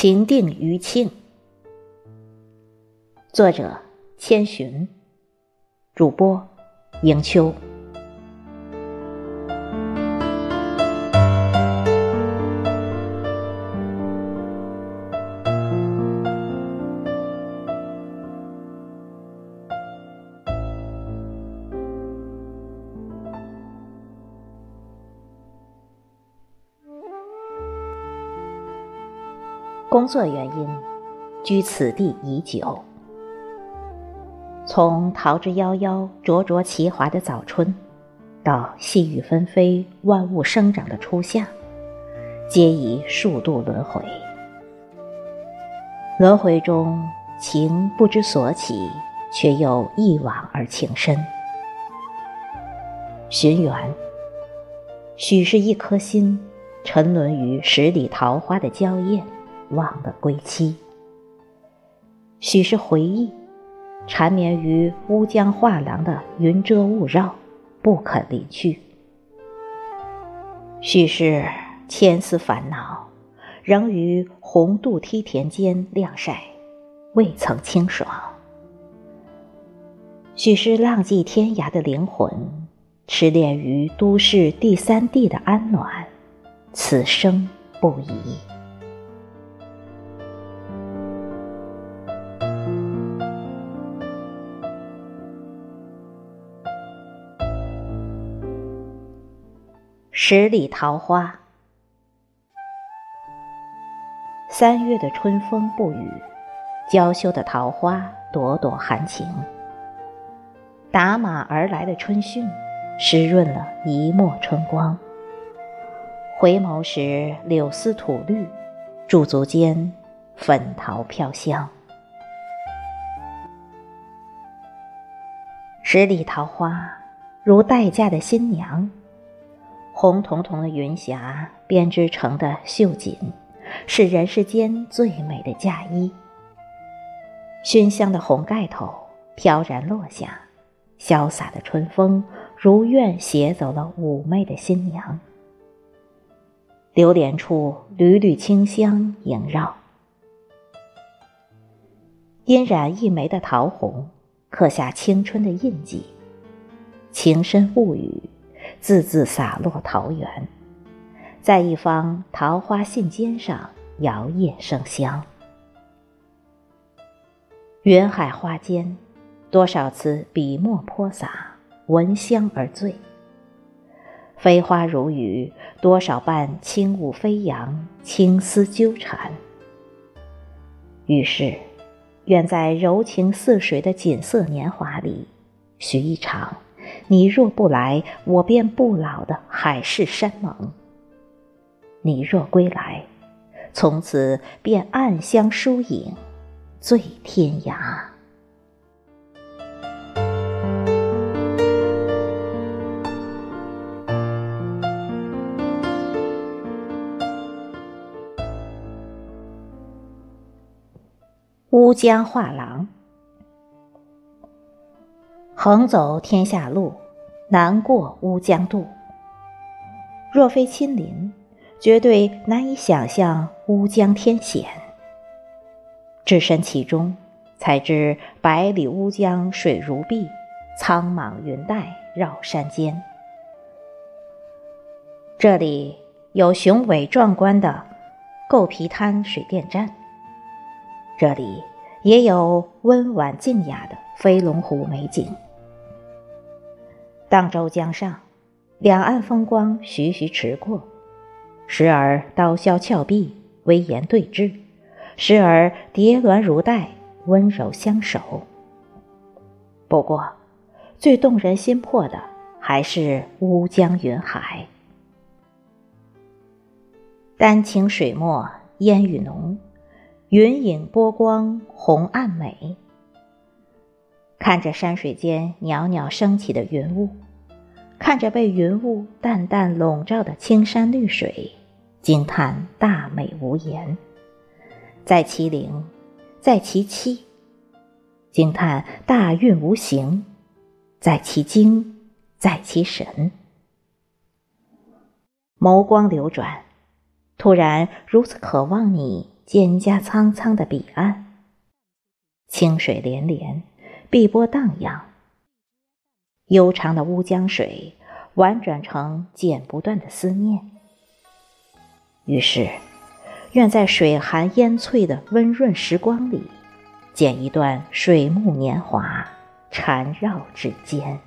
情定余庆。作者：千寻。主播：迎秋。工作原因，居此地已久。从桃之夭夭、灼灼其华的早春，到细雨纷飞、万物生长的初夏，皆已数度轮回。轮回中，情不知所起，却又一往而情深。寻缘，许是一颗心沉沦于十里桃花的娇艳。忘了归期，许是回忆缠绵于乌江画廊的云遮雾绕，不肯离去；许是千丝烦恼仍于红渡梯田间晾晒，未曾清爽；许是浪迹天涯的灵魂痴恋于都市第三地的安暖，此生不移。十里桃花，三月的春风不语，娇羞的桃花朵朵含情。打马而来的春汛，湿润了一抹春光。回眸时，柳丝吐绿，驻足间，粉桃飘香。十里桃花，如待嫁的新娘。红彤彤的云霞编织成的绣锦，是人世间最美的嫁衣。熏香的红盖头飘然落下，潇洒的春风如愿携走了妩媚的新娘。流连处缕缕清香萦绕，嫣染一眉的桃红，刻下青春的印记。情深物语。字字洒落桃源，在一方桃花信笺上摇曳生香。云海花间，多少次笔墨泼洒，闻香而醉。飞花如雨，多少伴轻舞飞扬，青丝纠缠。于是，愿在柔情似水的锦瑟年华里，许一场。你若不来，我便不老的海誓山盟。你若归来，从此便暗香疏影，醉天涯。乌江画廊。横走天下路，难过乌江渡。若非亲临，绝对难以想象乌江天险。置身其中，才知百里乌江水如碧，苍茫云带绕山间。这里有雄伟壮观的构皮滩水电站，这里也有温婉静雅的飞龙湖美景。荡舟江上，两岸风光徐徐驰过，时而刀削峭壁，威严对峙；时而叠峦如带，温柔相守。不过，最动人心魄的还是乌江云海。丹青水墨烟雨浓，云影波光红岸美。看着山水间袅袅升起的云雾，看着被云雾淡淡笼罩的青山绿水，惊叹大美无言；在其灵，在其凄；惊叹大运无形，在其精，在其神。眸光流转，突然如此渴望你蒹葭苍苍的彼岸，清水连连，碧波荡漾。悠长的乌江水婉转成剪不断的思念。于是，愿在水寒烟翠的温润时光里，剪一段水木年华，缠绕指尖。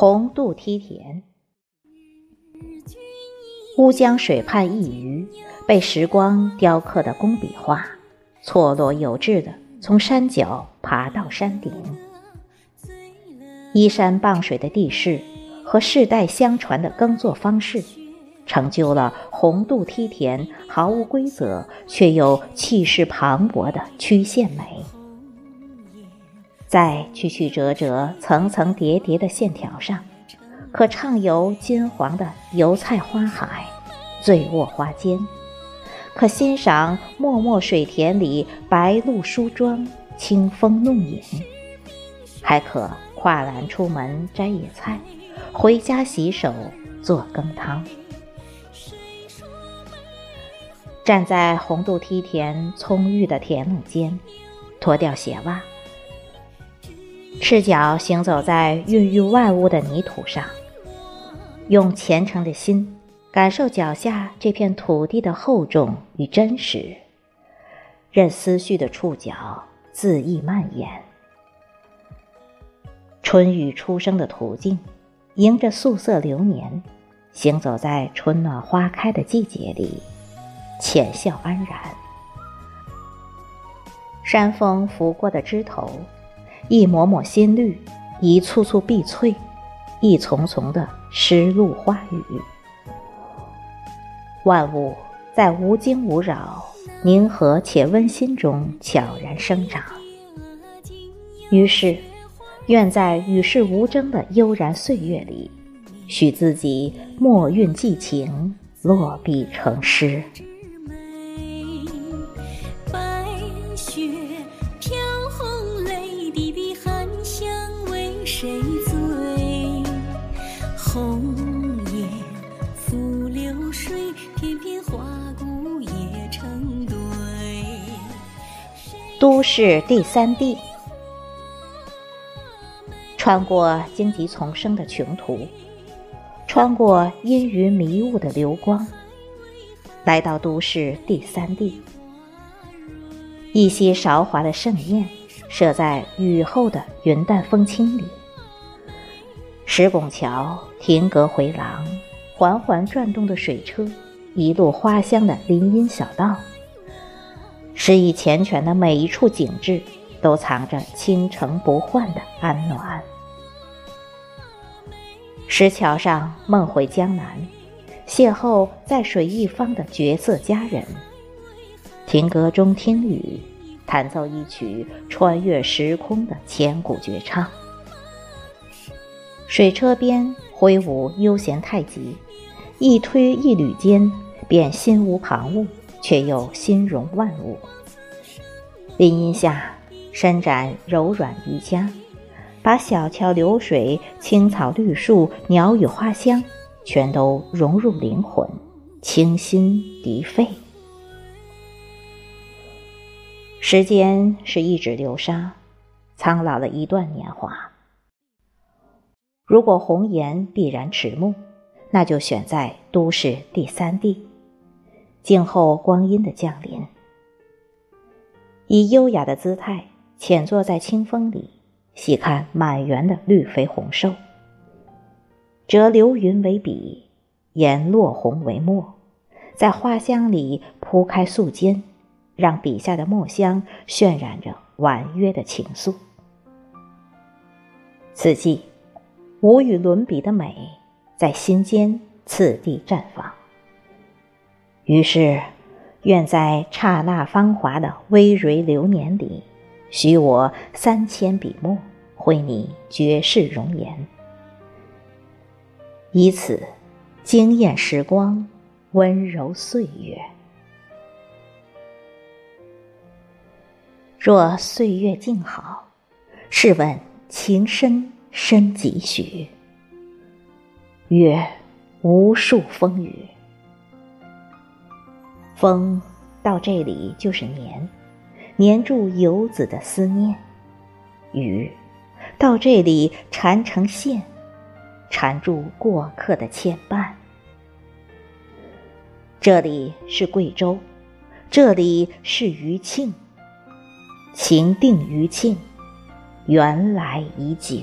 红渡梯田，乌江水畔一隅，被时光雕刻的工笔画，错落有致的从山脚爬到山顶。依山傍水的地势和世代相传的耕作方式，成就了红渡梯田毫无规则却又气势磅礴的曲线美。在曲曲折折、层层叠叠的线条上，可畅游金黄的油菜花海，醉卧花间；可欣赏脉脉水田里白鹭梳妆，清风弄影；还可跨栏出门摘野菜，回家洗手做羹汤。站在红渡梯田葱郁的田垄间，脱掉鞋袜。赤脚行走在孕育万物的泥土上，用虔诚的心感受脚下这片土地的厚重与真实，任思绪的触角恣意蔓延。春雨初生的途径，迎着素色流年，行走在春暖花开的季节里，浅笑安然。山风拂过的枝头。一抹抹新绿，一簇簇碧翠，一丛丛的湿露花雨，万物在无惊无扰、宁和且温馨中悄然生长。于是，愿在与世无争的悠然岁月里，许自己墨韵寄情，落笔成诗。都市第三地，穿过荆棘丛生的穷途，穿过阴云迷雾的流光，来到都市第三地。一些韶华的盛宴，设在雨后的云淡风轻里。石拱桥亭阁回廊，缓缓转动的水车，一路花香的林荫小道。诗意缱绻的每一处景致，都藏着倾城不换的安暖。石桥上梦回江南，邂逅在水一方的绝色佳人。亭阁中听雨，弹奏一曲穿越时空的千古绝唱。水车边挥舞悠闲太极，一推一捋间，便心无旁骛。却又心容万物。林荫下伸展柔软瑜伽，把小桥流水、青草绿树、鸟语花香，全都融入灵魂，清新涤肺。时间是一指流沙，苍老了一段年华。如果红颜必然迟暮，那就选在都市第三地。静候光阴的降临，以优雅的姿态浅坐在清风里，细看满园的绿肥红瘦。折流云为笔，研落红为墨，在花香里铺开素笺，让笔下的墨香渲染着婉约的情愫。此际，无与伦比的美在心间次第绽放。于是，愿在刹那芳华的微蕤流年里，许我三千笔墨，绘你绝世容颜。以此惊艳时光，温柔岁月。若岁月静好，试问情深深几许？曰：无数风雨。风到这里就是黏，黏住游子的思念；雨到这里缠成线，缠住过客的牵绊。这里是贵州，这里是余庆。情定余庆，缘来已久。